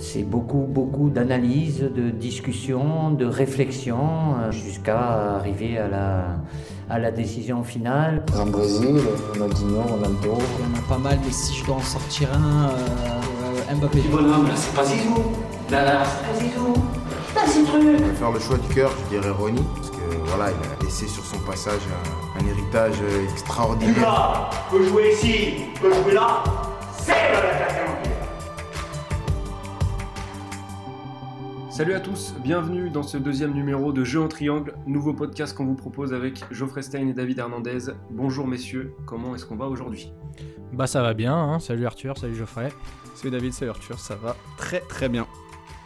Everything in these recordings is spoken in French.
C'est beaucoup, beaucoup d'analyse, de discussion, de réflexion, euh, jusqu'à arriver à la, à la décision finale. En Brésil, Ronaldinho, Ronaldo. Il y en a pas mal, mais si je dois en sortir un, euh, Mbappé. Bonhomme, là, c'est pas Zizou. Là, là, c'est pas Zizou. Pas ces trucs. Je vais faire le choix du cœur, je dirais Ronnie, parce que voilà, il a laissé sur son passage un, un héritage extraordinaire. Là, peut jouer ici, peut jouer là, c'est. Salut à tous, bienvenue dans ce deuxième numéro de Jeux en triangle, nouveau podcast qu'on vous propose avec Geoffrey Stein et David Hernandez. Bonjour messieurs, comment est-ce qu'on va aujourd'hui? Bah ça va bien, hein. salut Arthur, salut Geoffrey. Salut David, salut Arthur, ça va très très bien.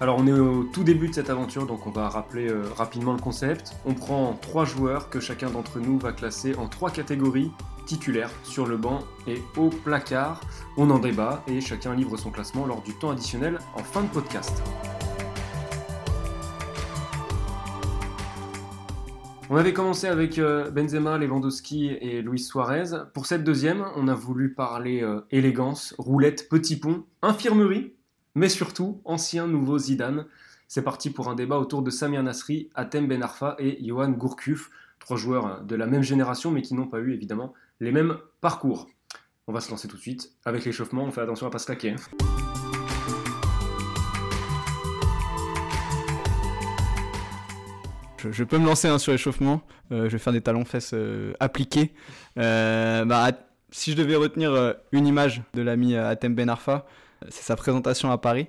Alors on est au tout début de cette aventure, donc on va rappeler euh, rapidement le concept. On prend trois joueurs que chacun d'entre nous va classer en trois catégories titulaires sur le banc et au placard. On en débat et chacun livre son classement lors du temps additionnel en fin de podcast. On avait commencé avec euh, Benzema, Lewandowski et Luis Suarez. Pour cette deuxième, on a voulu parler euh, élégance, roulette, petit pont, infirmerie, mais surtout ancien nouveau Zidane. C'est parti pour un débat autour de Samir Nasri, Atem Ben Arfa et Johan Gourcuff, trois joueurs euh, de la même génération mais qui n'ont pas eu évidemment les mêmes parcours. On va se lancer tout de suite avec l'échauffement, on fait attention à pas se claquer. hein. Je, peux me lancer hein, sur l'échauffement, Euh, je vais faire des talons fesses euh, appliqués. Euh, bah, si je devais retenir une image de l'ami Atem Ben Arfa, c'est sa présentation à Paris,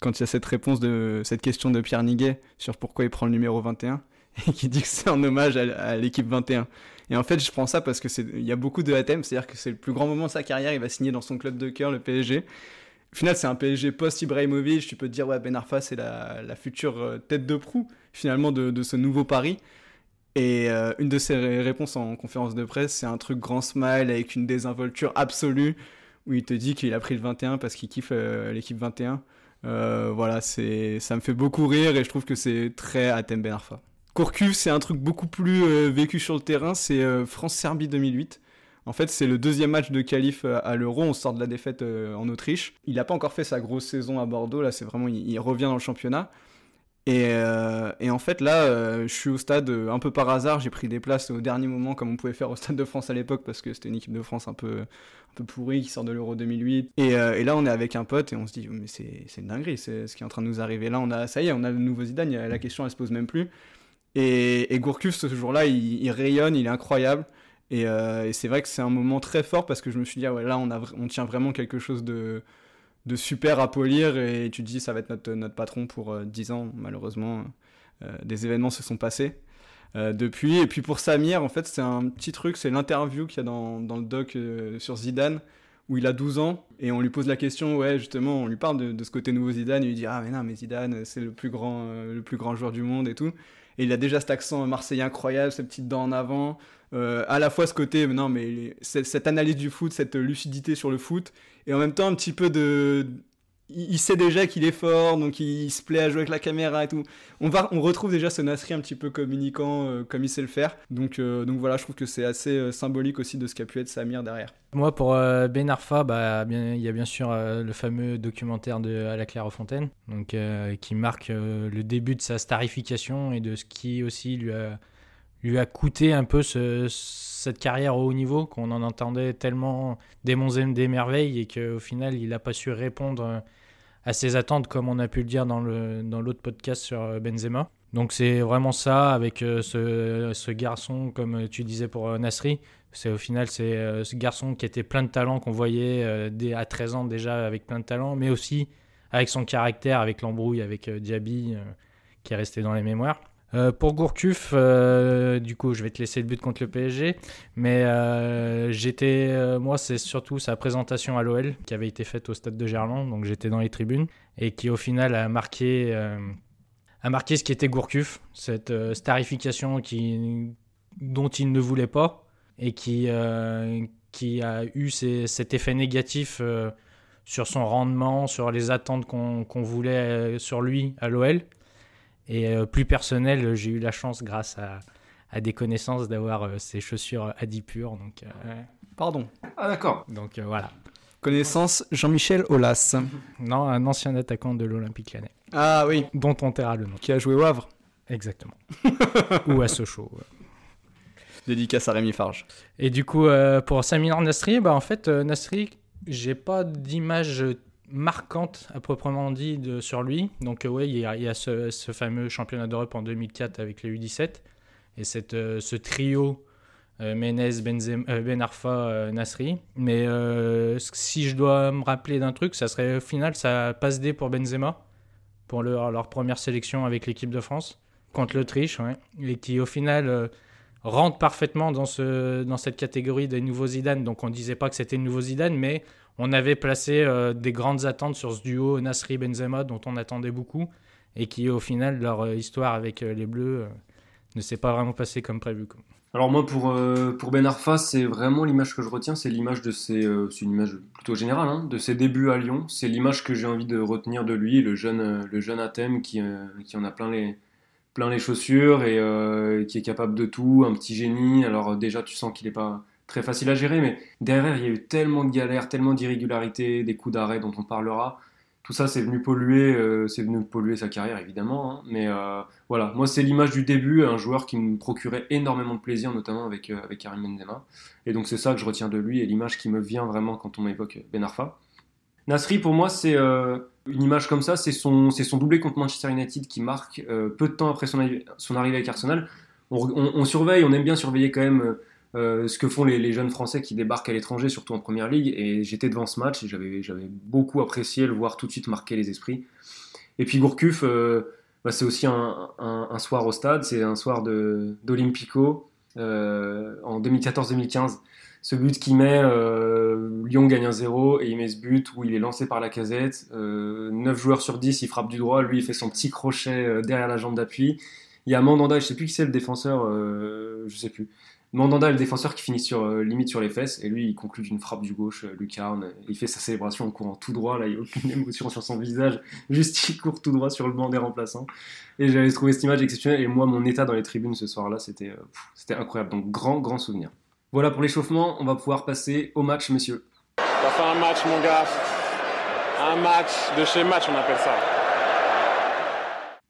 quand il y a cette réponse de cette question de Pierre Niguet sur pourquoi il prend le numéro 21, et qui dit que c'est en hommage à l'équipe 21. Et en fait, je prends ça parce que c'est, il y a beaucoup de Atem, c'est-à-dire que c'est le plus grand moment de sa carrière, il va signer dans son club de cœur, le PSG. Au final, c'est un PSG post-Ibrahimovic. Tu peux te dire, ouais, Ben Arfa, c'est la, future euh, tête de proue, finalement, de, ce nouveau Paris. Et euh, une de ses ré- réponses en conférence de presse, c'est un truc grand smile avec une désinvolture absolue, où il te dit qu'il a pris le 21 parce qu'il kiffe euh, l'équipe 21. Euh, voilà, c'est, ça me fait beaucoup rire et je trouve que c'est très Atem Ben Arfa. Courcuff, c'est un truc beaucoup plus euh, vécu sur le terrain, c'est euh, France-Serbie 2008. En fait, c'est le deuxième match de qualif euh, à l'Euro. On sort de la défaite en Autriche. Il n'a pas encore fait sa grosse saison à Bordeaux. Là, c'est vraiment, il, revient dans le championnat. Et, en fait, là, je suis au stade un peu par hasard. J'ai pris des places au dernier moment, comme on pouvait faire au Stade de France à l'époque, parce que c'était une équipe de France un peu, un peu pourrie qui sort de l'Euro 2008. Et, là, on est avec un pote et on se dit, mais c'est une dinguerie, c'est ce qui est en train de nous arriver. Là, on a, ça y est, on a le nouveau Zidane. La question, elle se pose même plus. Et, et Gourcuff, ce jour-là, il, rayonne, il est incroyable. Et, euh, et c'est vrai que c'est un moment très fort parce que je me suis dit, ah là, on, tient vraiment quelque chose de, super à polir. Et tu te dis, ça va être notre, patron pour euh, 10 ans. Malheureusement, euh, des événements se sont passés euh, depuis. Et puis pour Samir, en fait, c'est un petit truc, c'est l'interview qu'il y a dans, le doc sur Zidane où il a 12 ans et on lui pose la question, ouais, justement, on lui parle de, ce côté nouveau Zidane, et il dit, ah, mais non, mais Zidane, c'est le plus grand joueur du monde et tout. Et il a déjà cet accent marseillais incroyable, ces petites dents en avant, euh, à la fois ce côté, non, mais cette, cette analyse du foot, cette lucidité sur le foot, et en même temps un petit peu de. Il sait déjà qu'il est fort, donc il se plaît à jouer avec la caméra et tout. On, va, on retrouve déjà ce Nasri un petit peu communicant, euh, comme il sait le faire. Donc, euh, donc voilà, je trouve que c'est assez euh, symbolique aussi de ce qu'a pu être Samir derrière. Moi pour Ben Arfa, bah, il y a bien sûr le fameux documentaire de À la Clairefontaine, donc, qui marque le début de sa starification et de ce qui aussi lui a, lui a coûté un peu ce- cette carrière au haut niveau, qu'on en entendait tellement des monts et des merveilles et qu'au final il n'a pas su répondre à ses attentes comme on a pu le dire dans le dans l'autre podcast sur euh, Benzema. Donc c'est vraiment ça avec euh, ce, ce garçon comme tu disais pour euh, Nasri, c'est au final c'est ce garçon qui était plein de talent qu'on voyait dès à 13 ans déjà avec plein de talent, mais aussi avec son caractère, avec l'embrouille avec Diaby qui est resté dans les mémoires. Euh, pour Gourcuff, euh, du coup, je vais te laisser le but contre le PSG, mais euh, j'étais, moi, c'est surtout sa présentation à l'OL qui avait été faite au stade de Gerland, donc j'étais dans les tribunes et qui au final a marqué, a marqué ce qui était Gourcuff, cette starification qui, dont il ne voulait pas et qui, qui a eu cet effet négatif sur son rendement, sur les attentes qu'on voulait sur lui à l'OL. Et euh, plus personnel, j'ai eu la chance, grâce à, à des connaissances, d'avoir euh, ces chaussures Adipure. Donc, euh, Pardon. Ah d'accord. donc euh, voilà. Connaissance Jean-Michel Aulas. Non, un ancien attaquant de l'Olympique Lyonnais, Ah oui, dont on taira le nom. qui a joué au Havre. Exactement. Ou à Sochaux. ouais. Dédicace à Rémi Farge. Et du coup, euh, pour Samir Nasri, bah, en fait, euh, Nasri, j'ai pas d'image marquante à proprement dit sur lui. Donc, euh, ouais, il y a, ce, fameux championnat d'Europe en 2004 avec les U17 et cette, euh, ce trio euh, Menez, Benzem- euh, Ben Arfa, Nasri. Mais si je dois me rappeler d'un truc, ça serait au final, ça passe D pour Benzema pour leur, première sélection avec l'équipe de France contre l'Autriche, et qui au final rentre parfaitement dans, ce, dans cette catégorie des nouveaux Zidane. Donc on disait pas que c'était le nouveau Zidane, mais on avait placé euh, des grandes attentes sur ce duo Nasri-Benzema dont on attendait beaucoup et qui au final leur euh, histoire avec euh, les Bleus ne s'est pas vraiment passée comme prévu. Alors moi pour, pour Ben Arfa, c'est vraiment l'image que je retiens, c'est l'image de ses, c'est une image plutôt générale, hein, de ses débuts à Lyon. C'est l'image que j'ai envie de retenir de lui, le jeune, le jeune Athème qui, qui en a plein les, plein les chaussures et qui est capable de tout, un petit génie. Alors déjà tu sens qu'il n'est pas très facile à gérer, mais derrière il y a eu tellement de galères, tellement d'irrégularités, des coups d'arrêt dont on parlera. Tout ça, c'est venu polluer, euh, c'est venu polluer sa carrière évidemment. hein. mais euh, voilà, moi c'est l'image du début, un joueur qui me procurait énormément de plaisir, notamment avec, euh, avec Karim Benzema. Et donc c'est ça que je retiens de lui et l'image qui me vient vraiment quand on m'évoque Ben Arfa. Nasri, pour moi, c'est euh, une image comme ça, c'est son, son doublé contre Manchester United qui marque euh, peu de temps après son, son arrivée avec Arsenal. On surveille, on aime bien surveiller quand même euh, ce que font les, jeunes Français qui débarquent à l'étranger, surtout en Première Ligue. Et j'étais devant ce match et j'avais, beaucoup apprécié le voir tout de suite marquer les esprits. Et puis Gourcuff, euh, bah, c'est aussi un, soir au stade, c'est un soir d'Olympico euh, en 2014-2015. Ce but qu'il met, Lyon gagne un 0 et il met ce but où il est lancé par la casette. Euh, 9 joueurs sur 10, il frappe du droit. Lui, il fait son petit crochet derrière la jambe d'appui. Il y a Mandanda, je sais plus qui c'est le défenseur, je sais plus. Mandanda, le défenseur qui finit sur, euh, limite sur les fesses, et lui, il conclut d'une frappe du gauche, euh, lucarne. Il fait sa célébration en courant tout droit, là, il n'y a aucune émotion sur son visage. Juste, il court tout droit sur le banc des remplaçants. Et j'avais trouvé cette image exceptionnelle. Et moi, mon état dans les tribunes ce soir-là, c'était euh, c'était incroyable. Donc, grand, grand souvenir. Voilà pour l'échauffement. On va pouvoir passer au match, messieurs. On va faire un match, mon gars. Un match de chez match, on appelle ça.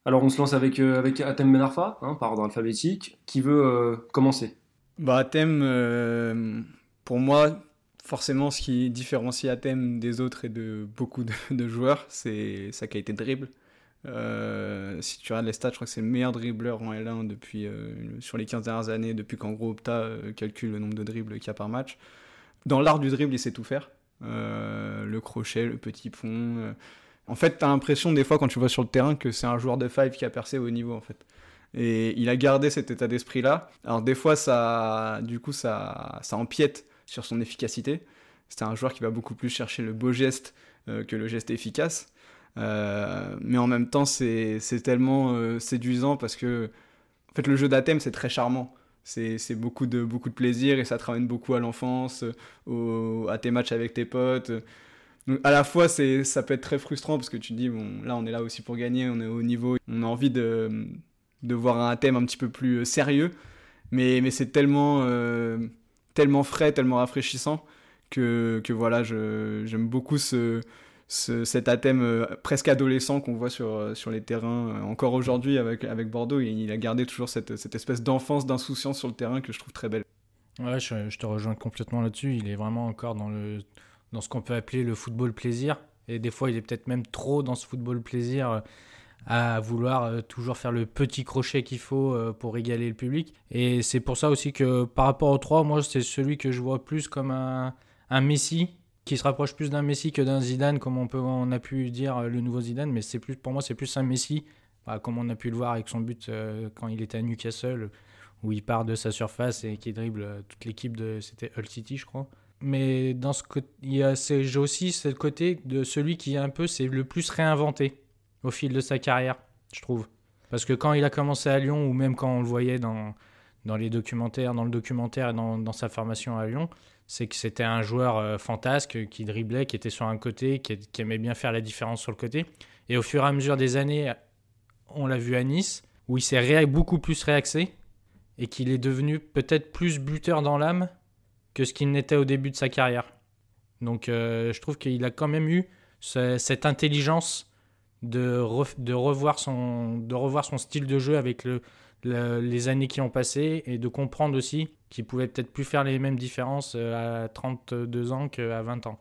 Alors, on se lance avec, avec Atem Ben Arfa, hein, par ordre alphabétique. Qui veut commencer? Bah, Athème, euh, pour moi, forcément, ce qui différencie Athème des autres et de beaucoup de, joueurs, c'est sa qualité de dribble. Euh, si tu regardes les stats, je crois que c'est le meilleur dribbleur en L1 depuis, euh, sur les 15 dernières années, depuis qu'en gros Opta euh, calcule le nombre de dribbles qu'il y a par match. Dans l'art du dribble, il sait tout faire. Le crochet, le petit pont. En fait, tu as l'impression des fois quand tu vois sur le terrain que c'est un joueur de five qui a percé au niveau en fait. Et il a gardé cet état d'esprit-là. Alors des fois, ça, du coup, ça, ça empiète sur son efficacité. C'est un joueur qui va beaucoup plus chercher le beau geste euh, que le geste efficace. Euh, mais en même temps, c'est tellement euh, séduisant parce que, en fait, le jeu d'Athème, c'est très charmant. C'est beaucoup de, beaucoup de plaisir et ça te ramène beaucoup à l'enfance, à tes matchs avec tes potes. Donc, à la fois, ça peut être très frustrant parce que tu te dis, bon, là, on est là aussi pour gagner, on est au niveau, on a envie de, de voir un thème un petit peu plus euh, sérieux, mais, mais c'est tellement, euh, tellement frais, tellement rafraîchissant que, que voilà, j'aime beaucoup ce, ce- cet athème euh, presque adolescent qu'on voit sur, sur les terrains encore aujourd'hui avec, avec Bordeaux. Et il a gardé toujours cette, cette espèce d'enfance, d'insouciance sur le terrain que je trouve très belle. Ouais, je, je te rejoins complètement là-dessus. Il est vraiment encore dans, le, dans ce qu'on peut appeler le football plaisir. Et des fois, il est peut-être même trop dans ce football plaisir à vouloir euh, toujours faire le petit crochet qu'il faut euh, pour égaler le public. Et c'est pour ça aussi que par rapport aux trois, moi, c'est celui que je vois plus comme un, un Messi qui se rapproche plus d'un Messi que d'un Zidane, comme on, peut, on a pu dire euh, le nouveau Zidane. Mais c'est plus, pour moi, c'est plus un Messi, bah, comme on a pu le voir avec son but quand il était à Newcastle où il part de sa surface et qui dribble toute l'équipe de c'était Hull City je crois mais dans ce j'ai aussi ce côté de celui qui un peu c'est le plus réinventé au fil de sa carrière je trouve parce que quand il a commencé à Lyon ou même quand on le voyait dans dans les documentaires dans le documentaire et dans, sa formation à Lyon c'est que c'était un joueur euh, fantasque qui driblait qui était sur un côté qui, aimait bien faire la différence sur le côté et au fur et à mesure des années on l'a vu à Nice où il s'est beaucoup plus réaxé et qu'il est devenu peut-être plus buteur dans l'âme que ce qu'il n'était au début de sa carrière. Donc je trouve qu'il a quand même eu cette intelligence de, revoir son, de revoir son style de jeu avec le, les années qui ont passé et de comprendre aussi qu'il pouvait peut-être plus faire les mêmes différences à 32 ans qu'à 20 ans.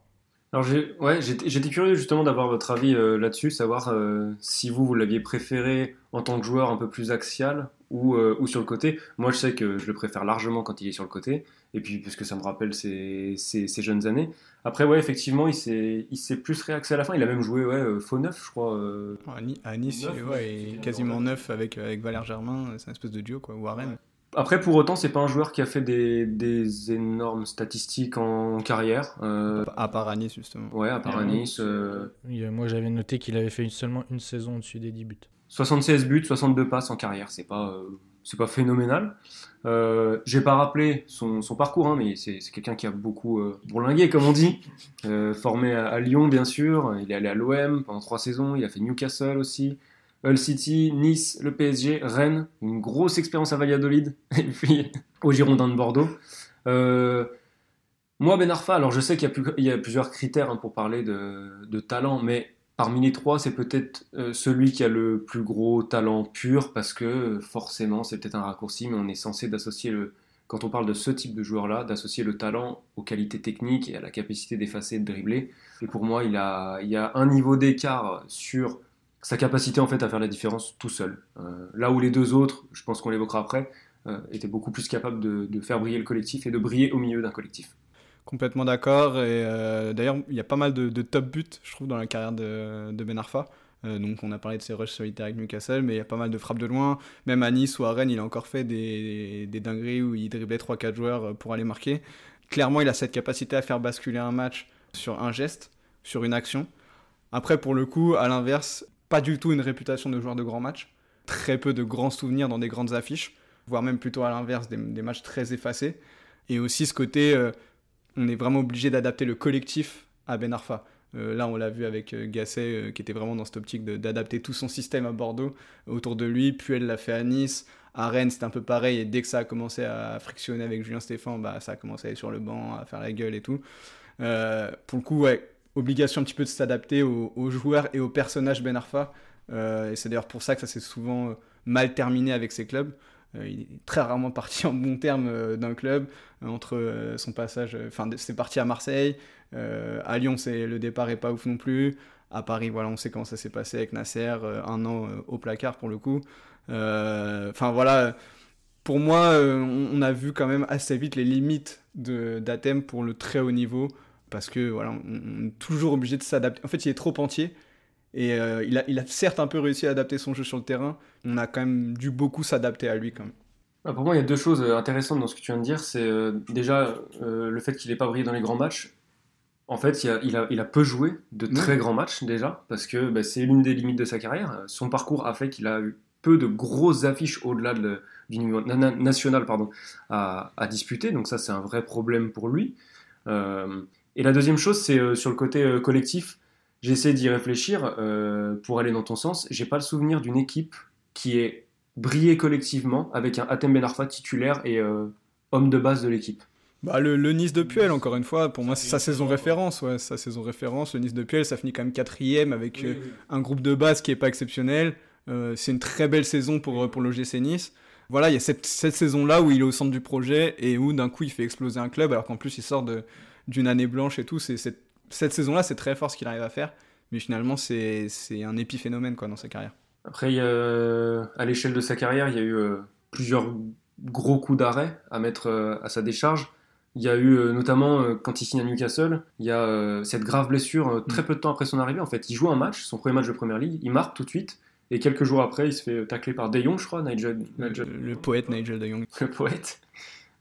Alors ouais, j'étais curieux justement d'avoir votre avis euh, là-dessus, savoir euh, si vous, vous l'aviez préféré en tant que joueur un peu plus axial ou, euh, ou sur le côté. Moi je sais que je le préfère largement quand il est sur le côté, et puis puisque ça me rappelle ses, ses, jeunes années. Après ouais effectivement il s'est, plus réaxé à la fin, il a même joué ouais, faux neuf je crois. À Nice, ouais, et quasiment neuf avec, avec Valère Germain, c'est une espèce de duo quoi, Warren. Après, pour autant, c'est pas un joueur qui a fait des, énormes statistiques en carrière. Euh, à part à Nice, justement. Ouais, à part à Nice. Euh, moi, j'avais noté qu'il avait fait seulement une saison au-dessus des 10 buts. 76 buts, 62 passes en carrière, c'est pas, euh, c'est pas phénoménal. J'ai pas rappelé son, parcours, hein, mais c'est quelqu'un qui a beaucoup bourlingué, comme on dit. formé à, Lyon, bien sûr. Il est allé à l'OM pendant trois saisons. Il a fait Newcastle aussi. Hull City, Nice, le PSG, Rennes, une grosse expérience à Valladolid, et puis au Girondin de Bordeaux. Euh, moi, Ben Arfa, alors je sais qu'il y, a plusieurs critères hein, pour parler de, talent, mais parmi les trois, c'est peut-être euh, celui qui a le plus gros talent pur, parce que forcément, c'est peut-être un raccourci, mais on est censé d'associer le, quand on parle de ce type de joueur-là, d'associer le talent aux qualités techniques et à la capacité d'effacer de dribbler. Et pour moi, il y a un niveau d'écart sur sa capacité en fait à faire la différence tout seul. Euh, là où les deux autres, je pense qu'on l'évoquera après, euh, étaient beaucoup plus capables de, faire briller le collectif et de briller au milieu d'un collectif. Complètement d'accord. Et euh, d'ailleurs, il y a pas mal de, top buts, je trouve, dans la carrière de, Ben Arfa. donc, on a parlé de ses rushs solitaires avec Newcastle, mais il y a pas mal de frappes de loin. Même à Nice ou à Rennes, il a encore fait des, des dingueries où il driblait 3-4 joueurs pour aller marquer. Clairement, il a cette capacité à faire basculer un match sur un geste, sur une action. Après, pour le coup, à l'inverse, pas du tout une réputation de joueur de grands matchs. Très peu de grands souvenirs dans des grandes affiches, voire même plutôt à l'inverse, des, matchs très effacés. Et aussi ce côté, euh, on est vraiment obligé d'adapter le collectif à Ben Arfa. Euh, là, on l'a vu avec euh, Gasset, qui était vraiment dans cette optique d'adapter tout son système à Bordeaux autour de lui. Puis elle l'a fait à Nice. À Rennes, c'était un peu pareil. Et dès que ça a commencé à frictionner avec Julien Stéphan, bah, ça a commencé à être sur le banc, à faire la gueule et tout. pour le coup, ouais, obligation un petit peu de s'adapter aux, joueurs et aux personnages Ben Arfa. Euh, et c'est d'ailleurs pour ça que ça s'est souvent euh, mal terminé avec ses clubs. Euh, il est très rarement parti en bon terme d'un club entre son passage. Enfin, c'est parti à Marseille. à Lyon, c'est le départ est pas ouf non plus. À Paris, voilà, on sait comment ça s'est passé avec Nasser, un an au placard pour le coup. Enfin voilà, pour moi, on, a vu quand même assez vite les limites d'Athènes pour le très haut niveau parce que voilà, on, est toujours obligé de s'adapter. En fait, il est trop entier. Et euh, il, a, il, a, certes un peu réussi à adapter son jeu sur le terrain. On a quand même dû beaucoup s'adapter à lui quand même. Ah, pour moi, il y a deux choses euh, intéressantes dans ce que tu viens de dire. C'est euh, déjà le fait qu'il n'ait pas brillé dans les grands matchs. En fait, il a, il a, il a peu joué de très grands matchs déjà, parce que bah, c'est l'une des limites de sa carrière. Son parcours a fait qu'il a eu peu de grosses affiches au-delà de, du niveau national pardon, à, à, disputer. Donc ça, c'est un vrai problème pour lui. Et la deuxième chose, c'est euh, sur le côté euh, collectif. J'essaie d'y réfléchir euh, pour aller dans ton sens. J'ai pas le souvenir d'une équipe qui ait brillé collectivement avec un Atem Ben Arfa titulaire et homme de base de l'équipe. Bah, le, Nice de Puel, encore une fois, pour moi, c'est sa saison référence. Ouais, sa saison référence. Le Nice de Puel, ça finit quand même quatrième avec un groupe de base qui est pas exceptionnel. c'est une très belle saison pour, pour l'OGC Nice. Voilà, il y a cette, cette saison-là où il est au centre du projet et où d'un coup il fait exploser un club alors qu'en plus il sort de, d'une année blanche et tout. C'est, cette, saison-là, c'est très fort ce qu'il arrive à faire. Mais finalement, c'est, un épiphénomène quoi, dans sa carrière. Après, à l'échelle de sa carrière, il y a eu euh, plusieurs gros coups d'arrêt à mettre euh, à sa décharge. Il y a eu euh, notamment quand il signe à Newcastle, il y a cette grave blessure très mm. peu de temps après son arrivée. En fait, il joue un match, son premier match de Première Ligue, il marque tout de suite. Et quelques jours après, il se fait tacler par De Jong, je crois, Nigel, Le, poète Nigel De Jong. Le poète.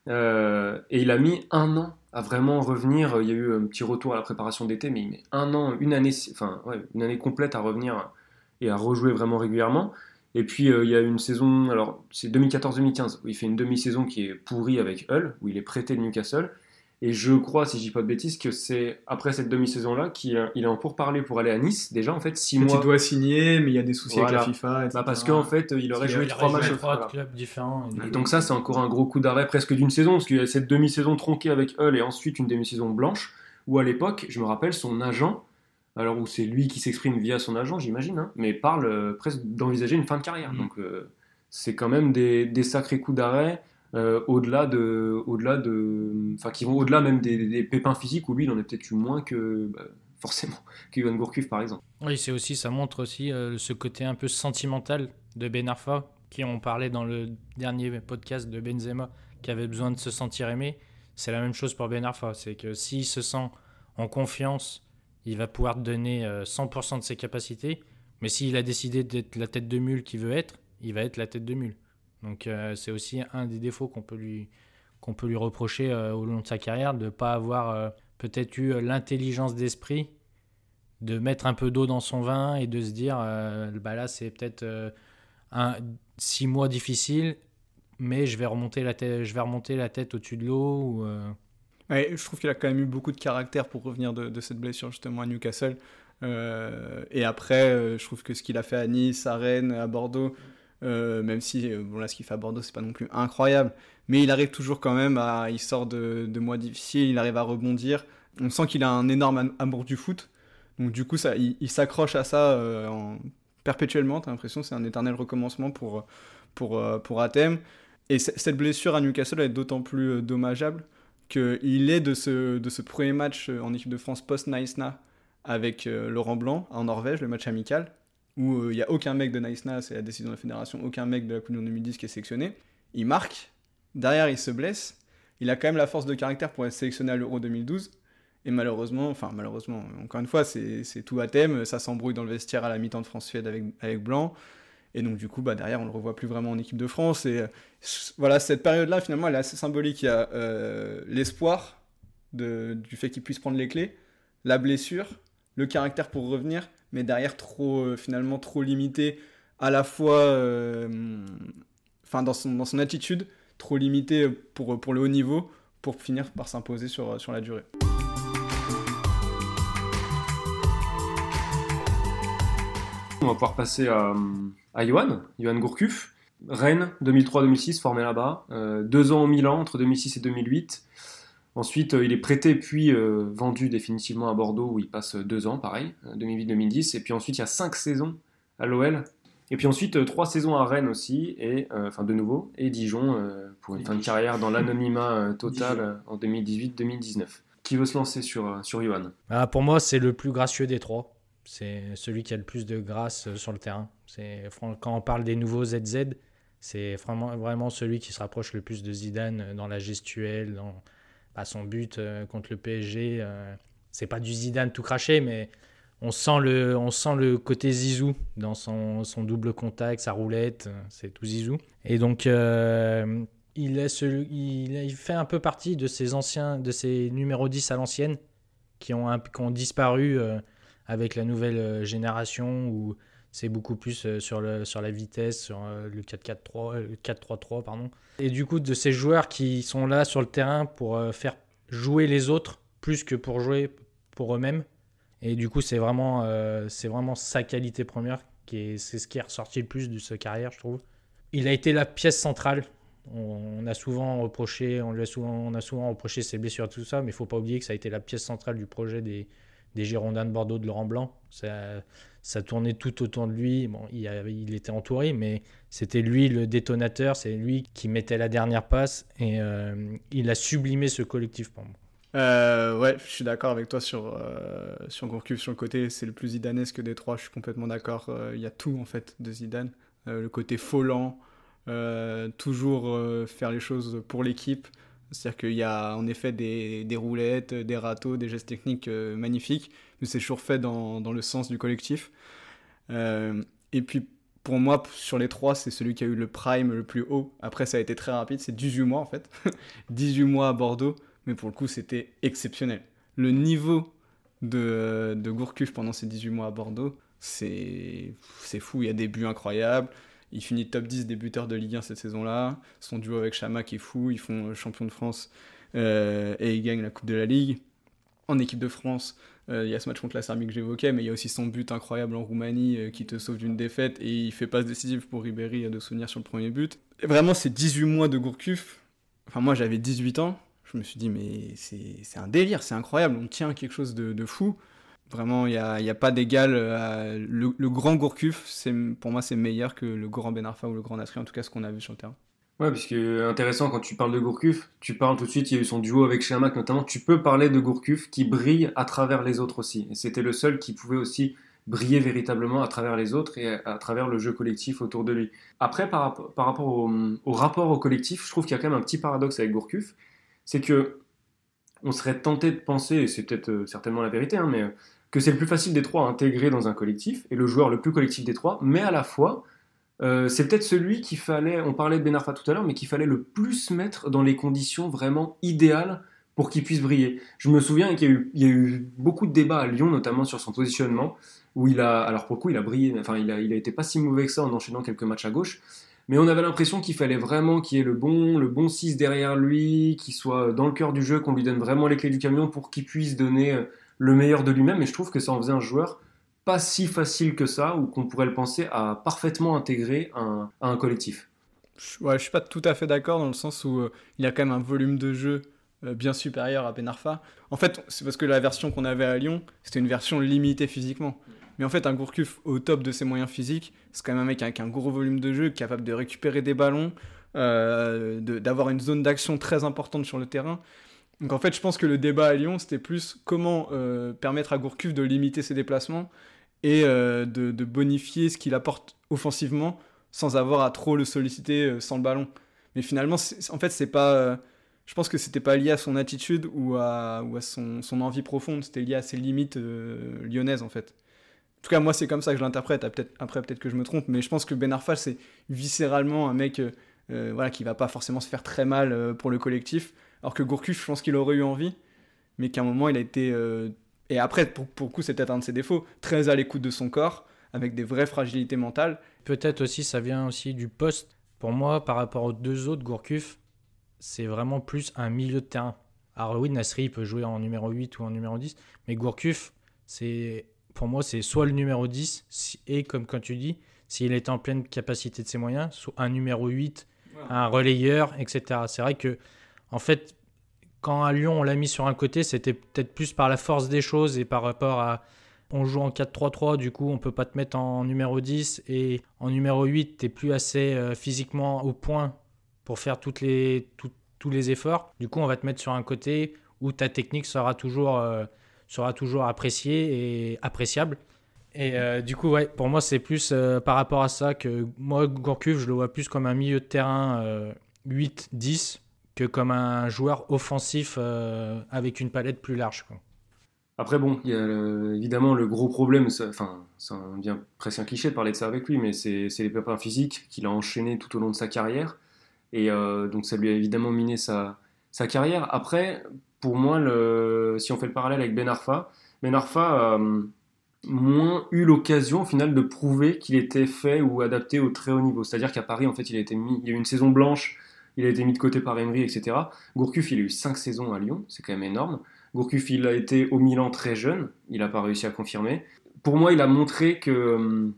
et il a mis un an à vraiment revenir. Il y a eu un petit retour à la préparation d'été, mais il met un an, une année, enfin ouais, une année complète à revenir et à rejouer vraiment régulièrement. Et puis euh, il y a une saison, alors c'est 2014-2015, où il fait une demi-saison qui est pourrie avec Hull, où il est prêté de Newcastle. Et je crois, si je dis pas de bêtises, que c'est après cette demi-saison-là qu'il est en pourparlers pour aller à Nice. Déjà, en fait, six mois. Tu dois signer, mais il y a des soucis avec la FIFA. Bah parce qu'en fait, il aurait joué trois matchs. Trois clubs différents. Et donc ça, c'est encore un gros coup d'arrêt presque d'une saison, parce qu'il y a cette demi-saison tronquée avec Hull et ensuite une demi-saison blanche où à l'époque, je me rappelle, son agent, alors où c'est lui qui s'exprime via son agent, j'imagine, hein, mais parle euh, presque d'envisager une fin de carrière. Mhm. Donc euh, c'est quand même des, des sacrés coups d'arrêt. euh, au-delà de, au-delà de, enfin qui vont au-delà même des, des pépins physiques où lui il en a peut-être eu moins que bah, forcément que Ivan Gourcuff par exemple. Oui, c'est aussi, ça montre aussi ce côté un peu sentimental de Ben Arfa, qui on parlait dans le dernier podcast de Benzema, qui avait besoin de se sentir aimé. C'est la même chose pour Ben Arfa, c'est que s'il se sent en confiance, il va pouvoir te donner euh, 100% de ses capacités, mais s'il a décidé d'être la tête de mule qu'il veut être, il va être la tête de mule. Donc euh, c'est aussi un des défauts qu'on peut lui, reprocher euh, au long de sa carrière, de ne pas avoir euh, peut-être eu euh, l'intelligence d'esprit de mettre un peu d'eau dans son vin et de se dire euh, bah là c'est peut-être euh, un six mois difficile mais je vais remonter la tête je vais remonter la tête au-dessus de l'eau je trouve qu'il a quand même eu beaucoup de caractère pour revenir de, cette blessure justement à Newcastle. Euh, et après, euh, je trouve que ce qu'il a fait à Nice, à Rennes, à Bordeaux, euh, même si bon là ce qu'il fait à Bordeaux c'est pas non plus incroyable, mais il arrive toujours quand même à, il sort de, mois difficiles, il arrive à rebondir. On sent qu'il a un énorme am- amour du foot, donc du coup il, s'accroche à ça en- perpétuellement. T'as l'impression c'est un éternel recommencement pour pour pour Athème. Et cette blessure à Newcastle est d'autant plus dommageable qu'il est de ce, de ce premier match euh, en équipe de France post-Naïsna avec euh, Laurent Blanc en Norvège, le match amical, où euh, il n'y a aucun mec de Naïsna, c'est la décision de la fédération, aucun mec de la Coupe du Monde 2010 qui est sélectionné. Il marque, derrière il se blesse, il a quand même la force de caractère pour être sélectionné à l'Euro 2012. Et malheureusement, enfin malheureusement, encore une fois, c'est tout à thème, ça s'embrouille dans le vestiaire à la mi-temps de France-Suède avec, avec Blanc. Et donc du coup, bah, derrière, on le revoit plus vraiment en équipe de France. Et euh, voilà, cette période-là, finalement, elle est assez symbolique. Il y a euh, l'espoir du fait qu'il puisse prendre les clés, la blessure, le caractère pour revenir, mais derrière, trop, euh, finalement, trop limité à la fois, enfin, dans son, dans son attitude, trop limité pour, pour le haut niveau, pour finir par s'imposer sur, sur la durée. Va pouvoir passer à, à Johan, Gourcuff. Rennes, 2003-2006, formé là-bas. Euh, deux ans au Milan, entre 2006 et 2008. Ensuite, euh, il est prêté puis euh, vendu définitivement à Bordeaux, où il passe deux ans, pareil, euh, 2008-2010. Et puis ensuite, il y a cinq saisons à l'OL. Et puis ensuite, trois saisons à Rennes aussi, et, enfin de nouveau, et Dijon, pour une fin de carrière dans l'anonymat total en 2018-2019. Qui veut se lancer sur, sur Ah, pour moi, c'est le plus gracieux des trois. C'est celui qui a le plus de grâce euh, sur le terrain. C'est quand on parle des nouveaux ZZ, c'est vraiment, vraiment celui qui se rapproche le plus de Zidane euh, dans la gestuelle, dans bah, son but euh, contre le PSG. c'est pas du Zidane tout craché, mais on sent le, on sent le côté Zizou dans son, son double contact, sa roulette. C'est tout Zizou. Et donc, il, est il, fait un peu partie de ces anciens, de ces numéros 10 à l'ancienne qui ont, qui ont disparu avec la nouvelle euh, génération où c'est beaucoup plus euh, sur, le, sur la vitesse, sur euh, le 4-4-3, euh, le 4-3-3, pardon. Et du coup, de ces joueurs qui sont là sur le terrain pour faire jouer les autres plus que pour jouer pour eux-mêmes. Et du coup, c'est vraiment, vraiment sa qualité première, qui est, c'est ce qui est ressorti le plus de sa carrière, je trouve. Il a été la pièce centrale. On, on a souvent reproché, on lui a souvent, on a souvent reproché ses blessures et tout ça, mais il faut pas oublier que ça a été la pièce centrale du projet des, des Girondins de Bordeaux de Laurent Blanc. Ça, tournait tout autour de lui. Bon, il, était entouré, mais c'était lui le détonateur, c'est lui qui mettait la dernière passe et euh, il a sublimé ce collectif pour moi. Euh, ouais, je suis d'accord avec toi sur, euh, sur sur le côté, c'est le plus zidanesque des trois, je suis complètement d'accord. Euh, Il y a tout en fait de Zidane. Le côté folant, toujours faire les choses pour l'équipe. C'est-à-dire qu'il y a en effet des, des roulettes, des râteaux, des gestes techniques euh, magnifiques, mais c'est toujours fait dans, dans le sens du collectif. Euh, et puis pour moi, sur les trois, c'est celui qui a eu le prime le plus haut. Après, ça a été très rapide, c'est 18 mois en fait. 18 mois à Bordeaux mais pour le coup, c'était exceptionnel. Le niveau de, de Gourcuff pendant ces 18 mois à Bordeaux, c'est fou. Il y a des buts incroyables. Il finit top 10 des buteurs de Ligue 1 cette saison-là. Son duo avec Chamac est fou. Ils font champion de France euh, et ils gagnent la Coupe de la Ligue. En équipe de France, euh, il y a ce match contre la Serbie que j'évoquais, mais il y a aussi son but incroyable en Roumanie euh, qui te sauve d'une défaite et il fait passe décisive pour Ribéry euh, de souvenir sur le premier but. Et vraiment, ces 18 mois de Gourcuff, enfin moi j'avais 18 ans, je me suis dit, mais c'est un délire, c'est incroyable, on tient quelque chose de, de fou. Vraiment, il n'y a, a, pas d'égal. Le, le, grand Gourcuff, pour moi, c'est meilleur que le grand Ben Arfa ou le grand Nasri, en tout cas ce qu'on a vu sur le terrain. Ouais, puisque intéressant, quand tu parles de Gourcuff, tu parles tout de suite, il y a eu son duo avec Chamac notamment, tu peux parler de Gourcuff qui brille à travers les autres aussi. Et c'était le seul qui pouvait aussi briller véritablement à travers les autres et à travers le jeu collectif autour de lui. Après, par, rapport au, rapport au collectif, je trouve qu'il y a quand même un petit paradoxe avec Gourcuff, c'est que on serait tenté de penser, et c'est peut-être euh, certainement la vérité, hein, mais euh, que c'est le plus facile des trois à intégrer dans un collectif, et le joueur le plus collectif des trois, mais à la fois, euh, c'est peut-être celui qu'il fallait, on parlait de Ben Arfa tout à l'heure, mais qu'il fallait le plus mettre dans les conditions vraiment idéales pour qu'il puisse briller. Je me souviens qu'il y, y, a eu beaucoup de débats à Lyon, notamment sur son positionnement, où il a, alors pour le coup, il a brillé, enfin, il a, il a été pas si mauvais que ça en enchaînant quelques matchs à gauche, mais on avait l'impression qu'il fallait vraiment qu'il y ait le bon, le bon 6 derrière lui, qu'il soit dans le cœur du jeu, qu'on lui donne vraiment les clés du camion pour qu'il puisse donner euh, le meilleur de lui-même. Et je trouve que ça en faisait un joueur pas si facile que ça, ou qu'on pourrait le penser à parfaitement intégrer un, à un collectif. Ouais, je suis pas tout à fait d'accord dans le sens où euh, il a quand même un volume de jeu euh, bien supérieur à Benarfa. En fait, c'est parce que la version qu'on avait à Lyon, c'était une version limitée physiquement. Mais en fait, un Gourcuff au top de ses moyens physiques, c'est quand même un mec avec un gros volume de jeu, capable de récupérer des ballons, euh, d'avoir une zone d'action très importante sur le terrain. Donc en fait, je pense que le débat à Lyon, c'était plus comment euh, permettre à Gourcuff de limiter ses déplacements et euh, de, bonifier ce qu'il apporte offensivement sans avoir à trop le solliciter euh, sans le ballon. Mais finalement, en fait, c'est pas. Je pense que c'était pas lié à son attitude ou à, son, envie profonde, c'était lié à ses limites lyonnaises en fait. En tout cas, moi, c'est comme ça que je l'interprète. Après, peut-être que je me trompe, mais je pense que Ben Arfa, c'est viscéralement un mec voilà, qui va pas forcément se faire très mal pour le collectif. Alors que Gourcuff, je pense qu'il aurait eu envie, mais qu'à un moment, il a été. Euh, et après, pour, pour le coup, c'est peut-être un de ses défauts, très à l'écoute de son corps, avec des vraies fragilités mentales. Peut-être aussi, ça vient aussi du poste. Pour moi, par rapport aux deux autres, Gourcuff, c'est vraiment plus un milieu de terrain. Alors oui, Nasri peut jouer en numéro 8 ou en numéro 10, mais Gourcuff, c'est pour moi, c'est soit le numéro 10, et comme quand tu dis, s'il est en pleine capacité de ses moyens, soit un numéro 8, ouais. un relayeur, etc. C'est vrai que, en fait, quand à Lyon on l'a mis sur un côté, c'était peut-être plus par la force des choses et par rapport à. On joue en 4-3-3, du coup on peut pas te mettre en numéro 10 et en numéro 8, tu plus assez euh, physiquement au point pour faire toutes les, tous les efforts. Du coup, on va te mettre sur un côté où ta technique sera toujours, euh, sera toujours appréciée et appréciable. Et euh, du coup, ouais, pour moi, c'est plus par rapport à ça que moi, Gourcuff, je le vois plus comme un milieu de terrain 8-10 que comme un joueur offensif avec une palette plus large. Après, bon, il y a évidemment le gros problème, enfin, ça vient presque un cliché de parler de ça avec lui, mais c'est les pépins physiques qu'il a enchaîné tout au long de sa carrière. Et euh, donc ça lui a évidemment miné sa, carrière. Après, pour moi, si on fait le parallèle avec Ben Arfa, Ben Arfa a moins eu l'occasion au final de prouver qu'il était fait ou adapté au très haut niveau. C'est-à-dire qu'à Paris, en fait, il a été mis, il a eu une saison blanche, il a été mis de côté par Emery, etc. Gourcuff, il a eu 5 saisons à Lyon, c'est quand même énorme. Gourcuff, il a été au Milan très jeune, il n'a pas réussi à confirmer. Pour moi, il a montré que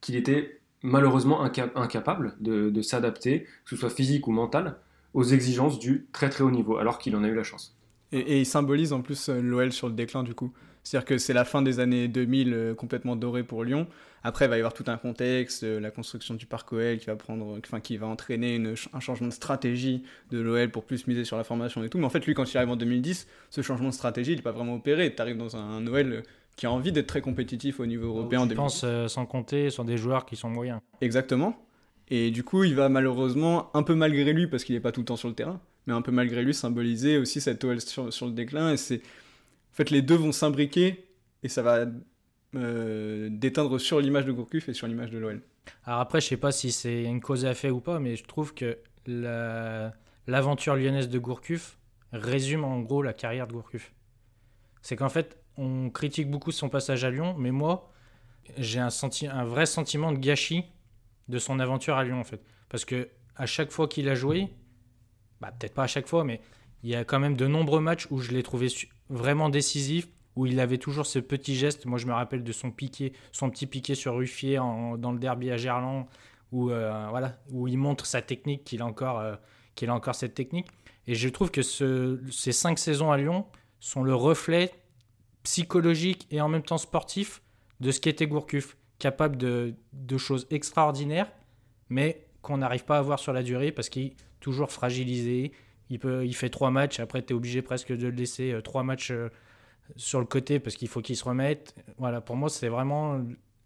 qu'il était malheureusement incapable de, s'adapter, que ce soit physique ou mental, aux exigences du très très haut niveau, alors qu'il en a eu la chance. Et, et il symbolise en plus euh, l'OL sur le déclin du coup. C'est-à-dire que c'est la fin des années 2000 euh, complètement dorée pour Lyon. Après, il va y avoir tout un contexte, euh, la construction du parc OL qui va prendre, enfin qui va entraîner une, un changement de stratégie de l'OL pour plus miser sur la formation et tout. Mais en fait, lui, quand il arrive en 2010, ce changement de stratégie, il n'est pas vraiment opéré. Tu arrives dans un, un OL qui a envie d'être très compétitif au niveau européen. Je pense euh, sans compter sur des joueurs qui sont moyens. Exactement. Et du coup, il va malheureusement, un peu malgré lui, parce qu'il n'est pas tout le temps sur le terrain, mais un peu malgré lui, symboliser aussi cette OL sur, sur le déclin. Et c'est. En fait, les deux vont s'imbriquer et ça va euh, déteindre sur l'image de Gourcuff et sur l'image de l'OL. Alors après, je sais pas si c'est une cause à effet ou pas, mais je trouve que l'aventure la... lyonnaise de Gourcuff résume en gros la carrière de Gourcuff. C'est qu'en fait, on critique beaucoup son passage à Lyon, mais moi, j'ai un vrai sentiment de gâchis de son aventure à Lyon, en fait. Parce que à chaque fois qu'il a joué, bah, peut-être pas à chaque fois, mais il y a quand même de nombreux matchs où je l'ai trouvé vraiment décisif, où il avait toujours ce petit geste. Moi, je me rappelle de son piqué, son petit piqué sur Ruffier dans le derby à Gerland, où, euh, voilà, où il montre sa technique, qu'il a, encore, euh, qu'il a encore cette technique. Et je trouve que ce, ces cinq saisons à Lyon sont le reflet psychologique et en même temps sportif de ce qu'était Gourcuff, capable de choses extraordinaires, mais qu'on n'arrive pas à voir sur la durée parce qu'il est toujours fragilisé. Il, peut, il fait trois matchs, après tu es obligé presque de le laisser euh, trois matchs euh, sur le côté parce qu'il faut qu'il se remette. Voilà, pour moi, c'est vraiment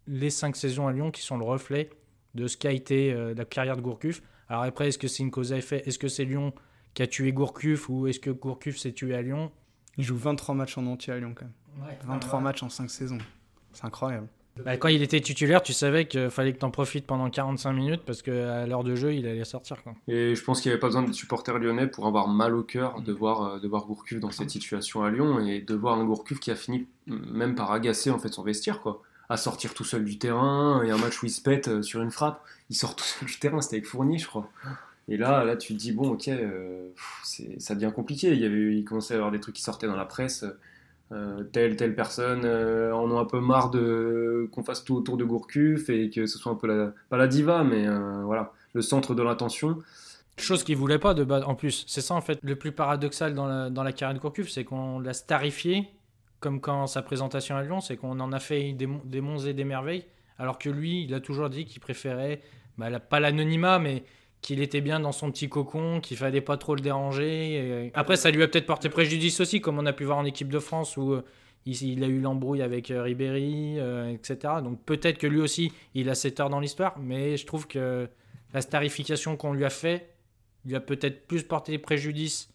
les cinq saisons à Lyon qui sont le reflet de ce qu'a été euh, la carrière de Gourcuff. Alors après, est-ce que c'est une cause à effet Est-ce que c'est Lyon qui a tué Gourcuff ou est-ce que Gourcuff s'est tué à Lyon? Il joue 23 matchs en entier à Lyon quand même. Ouais, 23 matchs en 5 saisons. C'est incroyable. Bah, quand il était titulaire, tu savais qu'il fallait que tu en profites pendant 45 minutes parce qu'à l'heure de jeu, il allait sortir. Quoi. Et je pense qu'il n'y avait pas besoin des supporters lyonnais pour avoir mal au cœur de voir, euh, de voir Gourcuff dans cette situation à Lyon et de voir un Gourcuff qui a fini même par agacer en fait son vestiaire. quoi à sortir tout seul du terrain et un match où il se pète euh, sur une frappe, il sort tout seul du terrain, c'était avec Fournier je crois. Et là, là tu te dis bon ok, euh, ça devient compliqué. Il, y avait, il commençait à y avoir des trucs qui sortaient dans la presse. Euh, telle telle personne euh, en ont un peu marre de qu'on fasse tout autour de Gourcuff et que ce soit un peu la, pas la diva mais euh, voilà le centre de l'attention Chose qu'il voulait pas de base. En plus, c'est ça en fait le plus paradoxal dans la, dans la carrière de Gourcuff, c'est qu'on l'a starifié, comme quand sa présentation à Lyon, c'est qu'on en a fait des, des monts et des merveilles, alors que lui, il a toujours dit qu'il préférait, bah, la- pas l'anonymat, mais qu'il était bien dans son petit cocon, qu'il fallait pas trop le déranger. Après, ça lui a peut-être porté préjudice aussi, comme on a pu voir en équipe de France où euh, il, il a eu l'embrouille avec euh, Ribéry, euh, etc. Donc peut-être que lui aussi, il a cette heure dans l'histoire, mais je trouve que la starification qu'on lui a fait lui a peut-être plus porté préjudice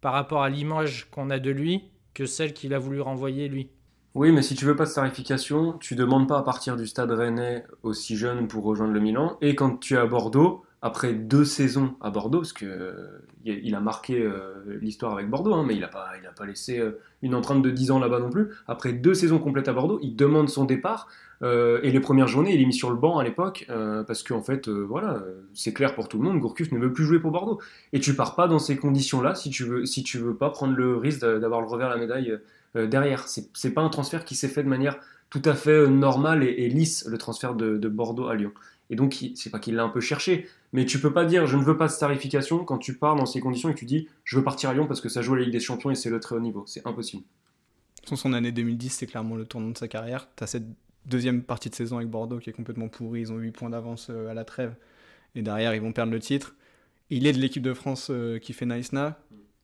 par rapport à l'image qu'on a de lui que celle qu'il a voulu renvoyer lui. Oui, mais si tu veux pas de starification, tu demandes pas à partir du stade rennais aussi jeune pour rejoindre le Milan. Et quand tu es à Bordeaux, après deux saisons à Bordeaux, parce que euh, a marqué euh, l'histoire avec Bordeaux, hein, mais il a pas, pas laissé euh, une empreinte de 10 ans là-bas non plus. Après deux saisons complètes à Bordeaux, il demande son départ. et les premières journées, il est mis sur le banc à l'époque, parce qu'en fait, voilà, c'est clair pour tout le monde, Gourcuff ne veut plus jouer pour Bordeaux. Et tu pars pas dans ces conditions-là si tu veux, si tu veux pas prendre le risque d'a- d'avoir le revers de la médaille derrière. C'est pas un transfert qui s'est fait de manière tout à fait normale et, lisse, le transfert de Bordeaux à Lyon. Et donc, c'est pas qu'il l'a un peu cherché, mais tu peux pas dire je ne veux pas de starification quand tu pars dans ces conditions et que tu dis je veux partir à Lyon parce que ça joue à la Ligue des Champions et c'est le très haut niveau. C'est impossible. Façon, son année 2010, c'est clairement le tournant de sa carrière. Tu as cette deuxième partie de saison avec Bordeaux qui est complètement pourrie. Ils ont 8 points d'avance euh, à la trêve. Et derrière, ils vont perdre le titre. Il est de l'équipe de France euh, qui fait Naïsna.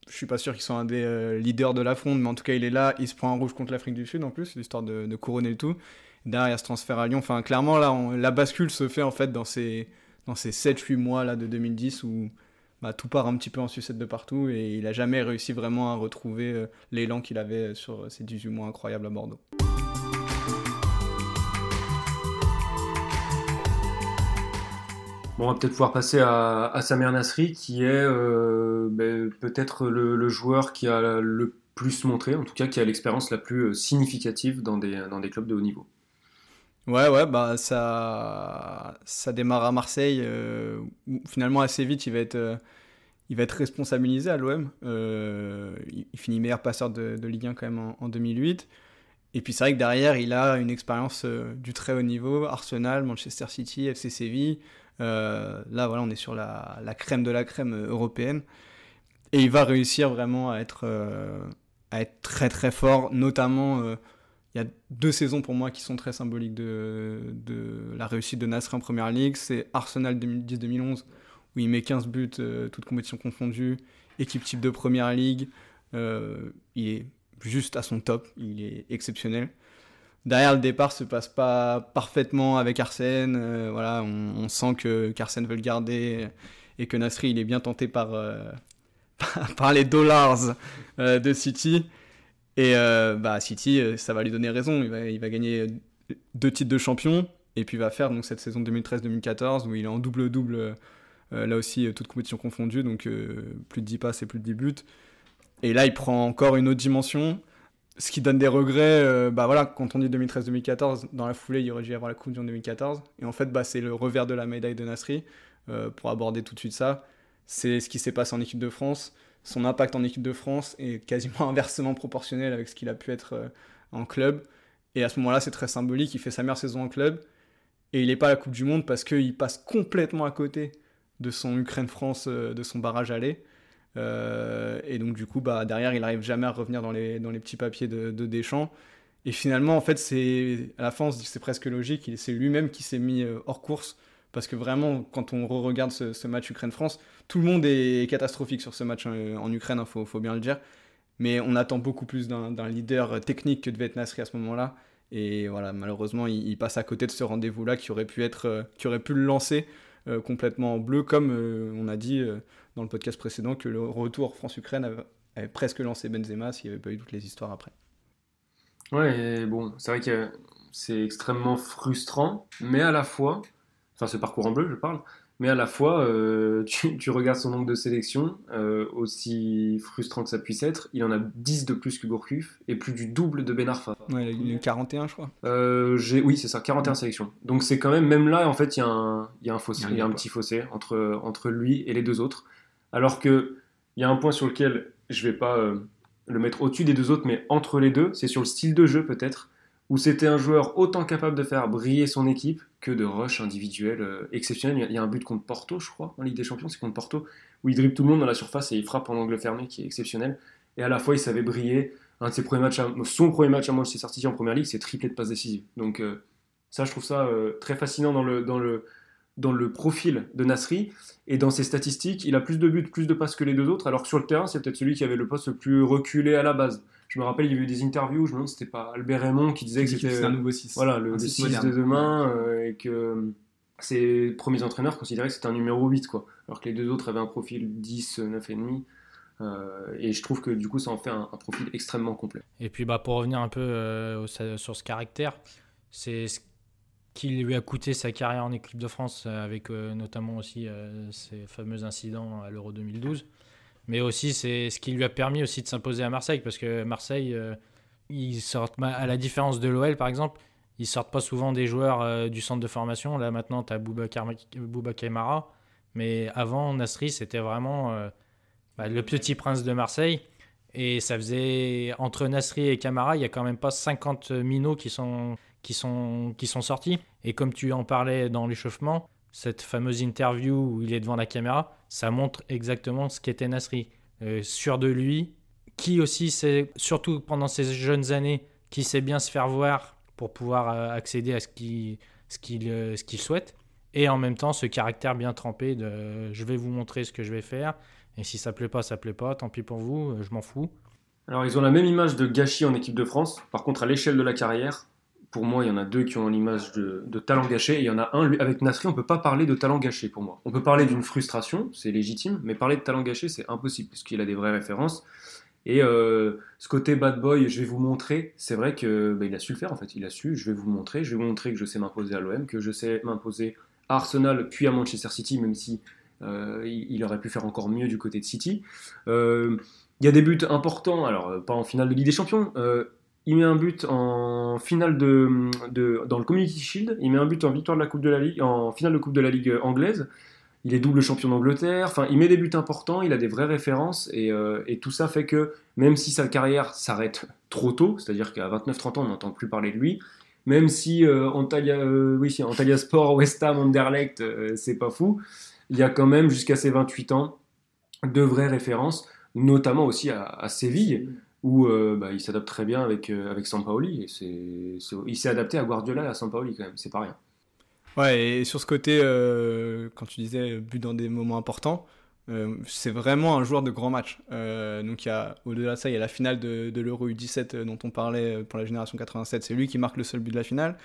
Je suis pas sûr qu'ils soient un des euh, leaders de la fronde, mais en tout cas, il est là. Il se prend un rouge contre l'Afrique du Sud en plus, l'histoire de, de couronner le tout. Derrière, ce transfert à Lyon. Enfin, clairement, là, la bascule se fait en fait dans ces, dans ces 7-8 mois là, de 2010 où bah, tout part un petit peu en sucette de partout et il a jamais réussi vraiment à retrouver euh, l'élan qu'il avait sur ces 18 mois incroyables à Bordeaux. Bon, on va peut-être pouvoir passer à, Samir Nasri, qui est euh, ben, peut-être le, joueur qui a le plus montré, en tout cas qui a l'expérience la plus euh, significative dans des clubs de haut niveau. Ouais, ouais, bah ça, ça démarre à Marseille. euh, où finalement, assez vite, il va être, euh, il va être responsabilisé à l'OM. Euh, il, finit meilleur passeur de, Ligue 1 quand même en, en 2008. Et puis c'est vrai que derrière, il a une expérience du très haut niveau. Arsenal, Manchester City, FC Séville. Là, voilà, on est sur la, la crème de la crème européenne. Et il va réussir vraiment à être, à être très très fort, notamment... il y a deux saisons pour moi qui sont très symboliques de, la réussite de Nasri en première ligue. C'est Arsenal 2010-2011, où il met 15 buts, euh, toutes compétitions confondues, équipe type de première ligue. Euh, il est juste à son top, il est exceptionnel. Derrière, le départ se passe pas parfaitement avec Arsène. euh, voilà, on, sent que qu'Arsène veut le garder et que Nasri il est bien tenté par, les dollars de City. Et euh, bah, City, euh, ça va lui donner raison. Il va, il va gagner deux titres de champion. Et puis va faire donc, cette saison 2013-2014 où il est en double-double, euh, là aussi, toutes compétitions confondues. Donc plus de 10 passes et plus de 10 buts. Et là, il prend encore une autre dimension. Ce qui donne des regrets, bah voilà, quand on dit 2013-2014, dans la foulée, il aurait dû y avoir la Coupe du Monde 2014. Et en fait, bah, c'est le revers de la médaille de Nasri, pour aborder tout de suite ça. C'est ce qui s'est passé en équipe de France son impact en équipe de France est quasiment inversement proportionnel avec ce qu'il a pu être euh, en club. Et à ce moment-là, c'est très symbolique. Il fait sa meilleure saison en club et il n'est pas à la Coupe du Monde parce qu'il passe complètement à côté de son Ukraine-France, euh, de son barrage aller. et donc du coup, bah, derrière, il n'arrive jamais à revenir dans les, petits papiers de, de Deschamps. Et finalement, en fait, c'est à la fin, c'est presque logique. C'est lui-même qui s'est mis hors course. Parce que vraiment, quand on regarde ce, match Ukraine-France, tout le monde est catastrophique sur ce match en, Ukraine, il hein, faut, bien le dire. Mais on attend beaucoup plus d'un leader technique que de être Nasri à ce moment-là. Et voilà, malheureusement, il, passe à côté de ce rendez-vous-là qui aurait pu euh, qui aurait pu le lancer euh, complètement en bleu, comme euh, on a dit dans le podcast précédent que le retour France-Ukraine avait, presque lancé Benzema s'il n'y avait pas eu toutes les histoires après. Ouais, bon, c'est vrai que c'est extrêmement frustrant, mais à la fois, enfin ce parcours en bleu, je parle, mais à la fois, euh, tu, regardes son nombre de sélections, euh, aussi frustrant que ça puisse être, il en a 10 de plus que Gourcuff et plus du double de Ben Arfa. Ouais, il a eu 41, je crois. Euh, oui, c'est ça, 41 sélections. Donc c'est quand même, même là, en fait, il y a un, il y a un fossé, il y a un petit fossé entre, entre lui et les deux autres. Alors que il y a un point sur lequel je vais pas le mettre au-dessus des deux autres, mais entre les deux, c'est sur le style de jeu peut-être où c'était un joueur autant capable de faire briller son équipe que de rush individuel euh, exceptionnel. Il y a un but contre Porto, je crois, en Ligue des Champions, c'est contre Porto, où il dribble tout le monde dans la surface et il frappe en angle fermé, qui est exceptionnel. Et à la fois, il savait briller. Un de ses premiers matchs, son premier match à Manchester City en première ligue, c'est triplé de passes décisives. Donc euh, ça, je trouve ça euh, très fascinant dans le, dans le, dans le profil de Nasri et dans ses statistiques. Il a plus de buts, plus de passes que les deux autres, alors que sur le terrain, c'est peut-être celui qui avait le poste le plus reculé à la base. Je me rappelle, il y avait eu des interviews, je me demande c'était pas Albert Raymond qui disait que c'était un nouveau 6. Voilà, le 6 de demain, euh, et que ses premiers entraîneurs considéraient que c'était un numéro 8, quoi. Alors que les deux autres avaient un profil 10, 9,5. Euh, et je trouve que du coup, ça en fait un, profil extrêmement complet. Et puis, bah, pour revenir un peu euh, sur ce caractère, c'est ce qui lui a coûté sa carrière en équipe de France, avec notamment aussi ces fameux incidents à l'Euro 2012 mais aussi c'est ce qui lui a permis aussi de s'imposer à Marseille parce que Marseille euh, ils sortent à la différence de l'OL par exemple ils sortent pas souvent des joueurs euh, du centre de formation. Là maintenant tu as Boubacar Mara mais avant Nasri c'était vraiment euh, bah, le petit prince de Marseille. Et ça faisait entre Nasri et Camara il y a quand même pas 50 minots qui sont qui sont qui sont sortis et comme tu en parlais dans l'échauffement cette fameuse interview où il est devant la caméra, ça montre exactement ce qu'était Nasri. Euh, sûr de lui, qui aussi, c'est surtout pendant ses jeunes années, qui sait bien se faire voir pour pouvoir euh, accéder à ce qu'il ce qu'il euh, ce qu'il souhaite. Et en même temps, ce caractère bien trempé de je vais vous montrer ce que je vais faire. Et si ça plaît pas, ça plaît pas. Tant pis pour vous, je m'en fous. Alors, ils ont la même image de gâchis en équipe de France. Par contre, à l'échelle de la carrière, pour moi, il y en a deux qui ont l'image de, talent gâché, et il y en a un, avec Nasri, on ne peut pas parler de talent gâché pour moi. On peut parler d'une frustration, c'est légitime, mais parler de talent gâché, c'est impossible, puisqu'il a des vraies références. Et euh, ce côté bad boy, je vais vous montrer, c'est vrai qu'il bah, a su le faire en fait. Il a su, je vais vous montrer, je vais vous montrer que je sais m'imposer à l'OM, que je sais m'imposer à Arsenal, puis à Manchester City, même si euh, il, aurait pu faire encore mieux du côté de City. Euh, il y a des buts importants, alors pas en finale de Ligue des Champions, il met un but en finale de, dans le Community Shield, il met un but en victoire de la Coupe de la Ligue, en finale de Coupe de la Ligue anglaise. Il est double champion d'Angleterre. Enfin, il met des buts importants, il a des vraies références et, euh, tout ça fait que même si sa carrière s'arrête trop tôt, c'est-à-dire qu'à 29-30 ans on n'entend plus parler de lui, même si euh, Antalya, euh, Antalya Sport, West Ham, Anderlecht, c'est pas fou, il y a quand même jusqu'à ses 28 ans de vraies références, notamment aussi à Séville où euh, bah, il s'adapte très bien avec, euh, avec Sampaoli. Il s'est adapté à Guardiola et à Sampaoli quand même, c'est pas rien. Ouais, et sur ce côté, euh, quand tu disais but dans des moments importants, c'est vraiment un joueur de grand match. donc au-delà de ça, il y a la finale de, de l'Euro U17 dont on parlait pour la génération 87. C'est lui qui marque le seul but de la finale.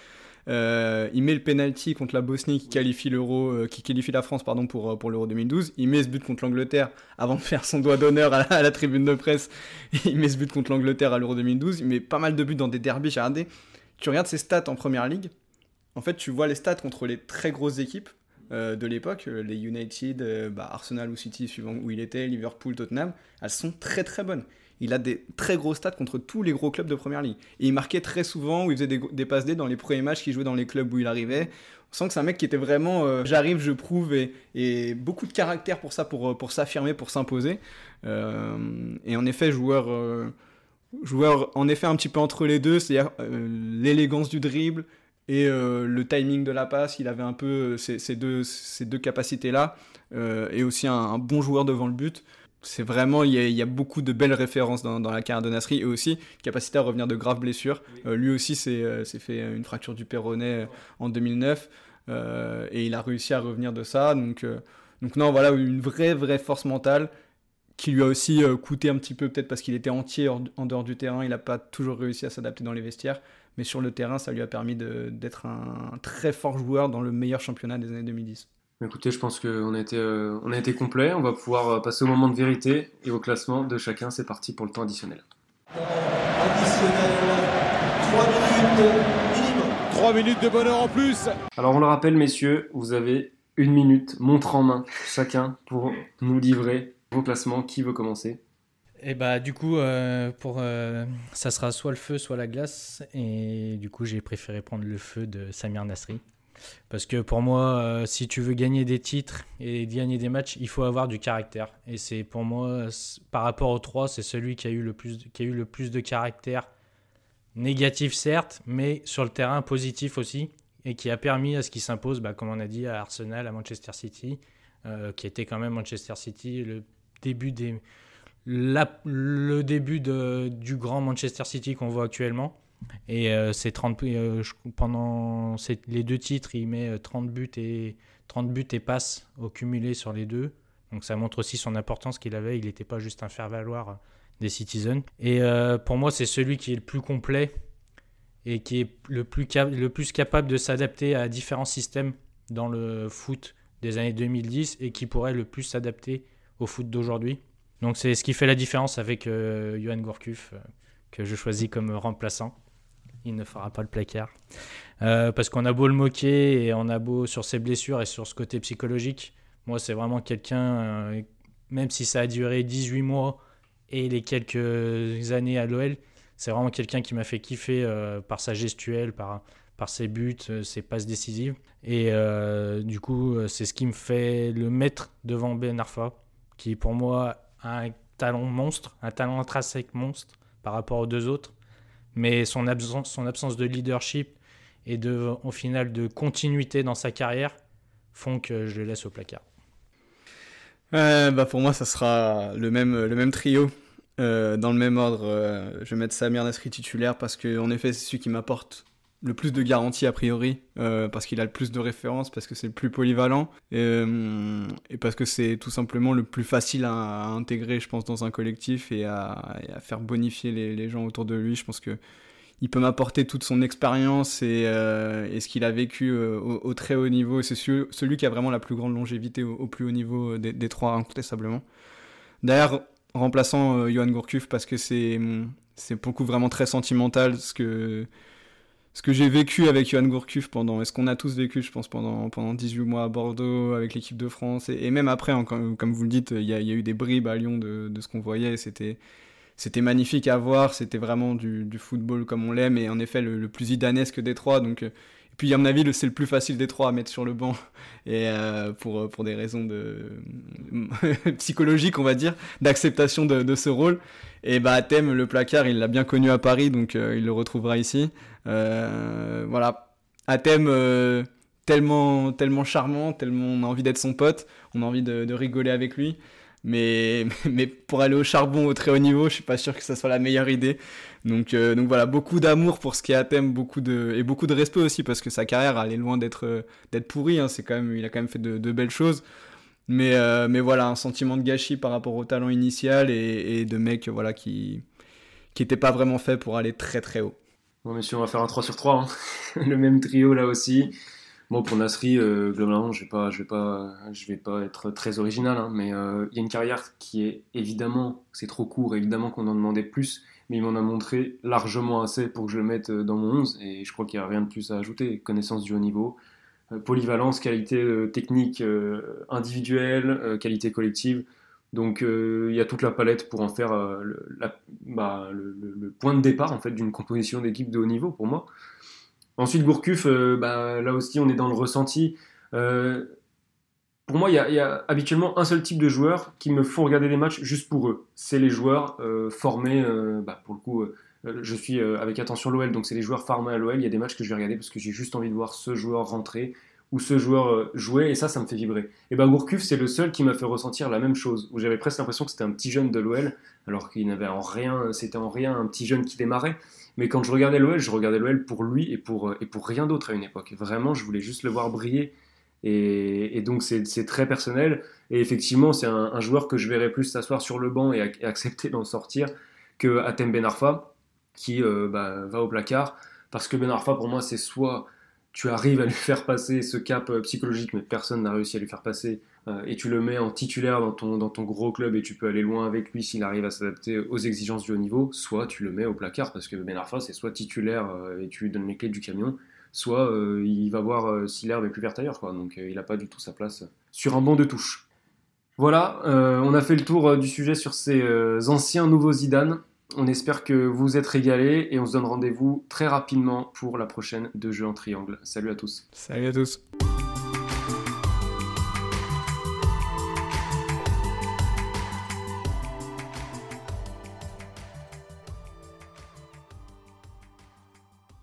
Euh, il met le penalty contre la Bosnie qui qualifie euh, la France pardon pour euh, pour l'Euro 2012. Il met ce but contre l'Angleterre avant de faire son doigt d'honneur à, la tribune de presse. il met ce but contre l'Angleterre à l'Euro 2012. Il met pas mal de buts dans des derbies. J'ai regardé. Tu regardes ses stats en première ligue. En fait, tu vois les stats contre les très grosses équipes de l'époque, les United, bah, Arsenal ou City, suivant où il était, Liverpool, Tottenham, elles sont très très bonnes il a des très gros stats contre tous les gros clubs de première ligue. Et il marquait très souvent, où il faisait des, passes D dans les premiers matchs qu'il jouait dans les clubs où il arrivait. On sent que c'est un mec qui était vraiment euh, j'arrive, je prouve, et, beaucoup de caractère pour ça, pour, pour s'affirmer, pour s'imposer. Euh, et en effet, joueur, euh, joueur en effet un petit peu entre les deux, c'est-à-dire l'élégance du dribble, et le timing de la passe, il avait un peu ces, deux, ces deux capacités-là, et aussi un, bon joueur devant le but c'est vraiment, il y, a, beaucoup de belles références dans, la carrière de Nasri et aussi capacité à revenir de graves blessures. lui aussi s'est fait une fracture du péroné en 2009 et il a réussi à revenir de ça. Donc, donc non, voilà, une vraie, vraie force mentale qui lui a aussi coûté un petit peu, peut-être parce qu'il était entier en dehors du terrain, il n'a pas toujours réussi à s'adapter dans les vestiaires mais sur le terrain, ça lui a permis d'être un, très fort joueur dans le meilleur championnat des années 2010. Écoutez, je pense qu'on a, été, euh, on a été complet. On va pouvoir euh, passer au moment de vérité et au classement de chacun. C'est parti pour le temps additionnel. Additionnel, 3 minutes minimum. 3 minutes de bonheur en plus. Alors on le rappelle, messieurs, vous avez une minute, montre en main, chacun, pour nous livrer vos classements. Qui veut commencer? Et bah du coup, euh, pour, euh, ça sera soit le feu, soit la glace. Et du coup, j'ai préféré prendre le feu de Samir Nasri. Parce que pour moi, euh, si tu veux gagner des titres et gagner des matchs, il faut avoir du caractère. Et c'est pour moi, par rapport aux trois, c'est celui qui a, eu le plus, qui a eu le plus de caractère. Négatif certes, mais sur le terrain positif aussi. Et qui a permis à ce qu'il s'impose, bah, comme on a dit, à Arsenal, à Manchester City, qui était quand même Manchester City, le début des le début de, du grand Manchester City qu'on voit actuellement. Et euh, c'est 30, euh, pendant les deux titres, il met 30 euh, buts et 30 buts et passes au cumulé sur les deux. Donc ça montre aussi son importance qu'il avait. Il n'était pas juste un faire-valoir des Citizens. Et pour moi, c'est celui qui est le plus complet et qui est le plus, le plus capable de s'adapter à différents systèmes dans le foot des années 2010 et qui pourrait le plus s'adapter au foot d'aujourd'hui. Donc c'est ce qui fait la différence avec Johan Gourcuff, que je choisis comme remplaçant. Il ne fera pas le placard. Euh, parce qu'on a beau le moquer et on a beau sur ses blessures et sur ce côté psychologique. Moi, c'est vraiment quelqu'un, même si ça a duré 18 mois et les quelques années à l'OL, c'est vraiment quelqu'un qui m'a fait kiffer par sa gestuelle, par, par ses buts, ses passes décisives. Et du coup, c'est ce qui me fait le mettre devant Ben Arfa, qui pour moi un talent monstre, un talent intrinsèque monstre par rapport aux deux autres, mais son absence, de leadership et au final de continuité dans sa carrière font que je le laisse au placard. Euh, bah pour moi, ça sera le même, le même trio. Euh, dans le même ordre, euh, je vais mettre Samir Nasri titulaire parce qu'en effet, c'est celui qui m'apporte le plus de garanties a priori, euh, parce qu'il a le plus de références, parce que c'est le plus polyvalent, et, euh, parce que c'est tout simplement le plus facile à, intégrer, je pense, dans un collectif et à, faire bonifier les, gens autour de lui. Je pense que il peut m'apporter toute son expérience et, euh, ce qu'il a vécu au, très haut niveau. C'est celui, qui a vraiment la plus grande longévité au, plus haut niveau des, des, trois, incontestablement. D'ailleurs, remplaçant Johan Gourcuff, parce que c'est beaucoup vraiment très sentimental, ce que ce que j'ai vécu avec Johan Gourcuff pendant, est-ce qu'on a tous vécu, je pense, pendant, pendant 18 mois à Bordeaux avec l'équipe de France, et, même après, comme vous le dites, il y, a eu des bribes à Lyon de, ce qu'on voyait, c'était, c'était magnifique à voir, c'était vraiment du, football comme on l'aime, et en effet le, plus idanesque des trois, donc et puis, à mon avis, c'est le plus facile des trois à mettre sur le banc, et euh, pour, pour des raisons de psychologiques, on va dire, d'acceptation de, de, ce rôle. Et bah, Thème, le placard, il l'a bien connu à Paris, donc euh, il le retrouvera ici. Euh, voilà. Athème, euh, tellement, tellement charmant, tellement on a envie d'être son pote, on a envie de rigoler avec lui. Mais, mais pour aller au charbon au très haut niveau, je suis pas sûr que ça soit la meilleure idée. Donc, euh, donc voilà, beaucoup d'amour pour ce qui est Athème, beaucoup de, et beaucoup de respect aussi parce que sa carrière elle est loin d'être d'être pourrie. Hein. C'est quand même, il a quand même fait de, belles choses. Mais, mais voilà, un sentiment de gâchis par rapport au talent initial et, et de mec voilà, qui qui n'était pas vraiment fait pour aller très très haut. Bon, messieurs, on va faire un 3 sur 3. Hein. le même trio là aussi. Bon, pour Nasri, euh, globalement, je vais je vais pas, je vais pas être très original, hein, mais euh, il y a une carrière qui est évidemment, c'est trop court, évidemment qu'on en demandait plus, mais il m'en a montré largement assez pour que je le mette euh, dans mon 11, et je crois qu'il n'y a rien de plus à ajouter. Connaissance du haut niveau, polyvalence, qualité technique individuelle, qualité collective. Donc il y a toute la palette pour en faire bah, le, point de départ en fait d'une composition d'équipe de haut niveau pour moi. Ensuite Gourcuff, euh, bah, là aussi on est dans le ressenti. pour moi, il y, a habituellement un seul type de joueurs qui me font regarder des matchs juste pour eux. C'est les joueurs formés, bah, pour le coup, je suis avec attention l'OL, donc c'est les joueurs formés à l'OL. Il y a des matchs que je vais regarder parce que j'ai juste envie de voir ce joueur rentrer où ce joueur euh, jouait, et ça, ça me fait vibrer. Et ben Gourcuff, c'est le seul qui m'a fait ressentir la même chose, où j'avais presque l'impression que c'était un petit jeune de l'OL, alors qu'il n'avait en rien, c'était en rien un petit jeune qui démarrait. Mais quand je regardais l'OL, je regardais l'OL pour lui et pour, et pour rien d'autre à une époque. Vraiment, je voulais juste le voir briller. Et, donc, c'est très personnel. Et effectivement, c'est un, joueur que je verrais plus s'asseoir sur le banc et, accepter d'en sortir que Atem Ben Arfa, qui euh, bah, va au placard. Parce que Ben Arfa, pour moi, c'est soit tu arrives à lui faire passer ce cap euh, psychologique, mais personne n'a réussi à lui faire passer, euh, et tu le mets en titulaire dans ton, gros club et tu peux aller loin avec lui s'il arrive à s'adapter aux exigences du haut niveau, soit tu le mets au placard parce que Ben Arfa c'est soit titulaire et tu lui donnes les clés du camion, soit il va voir si l'herbe est plus verte ailleurs, quoi. donc il n'a pas du tout sa place sur un banc de touche. Voilà, on a fait le tour du sujet sur ces anciens nouveaux Zidane. On espère que vous êtes régalés et on se donne rendez-vous très rapidement pour la prochaine de Jeux en triangle. Salut à tous. Salut à tous.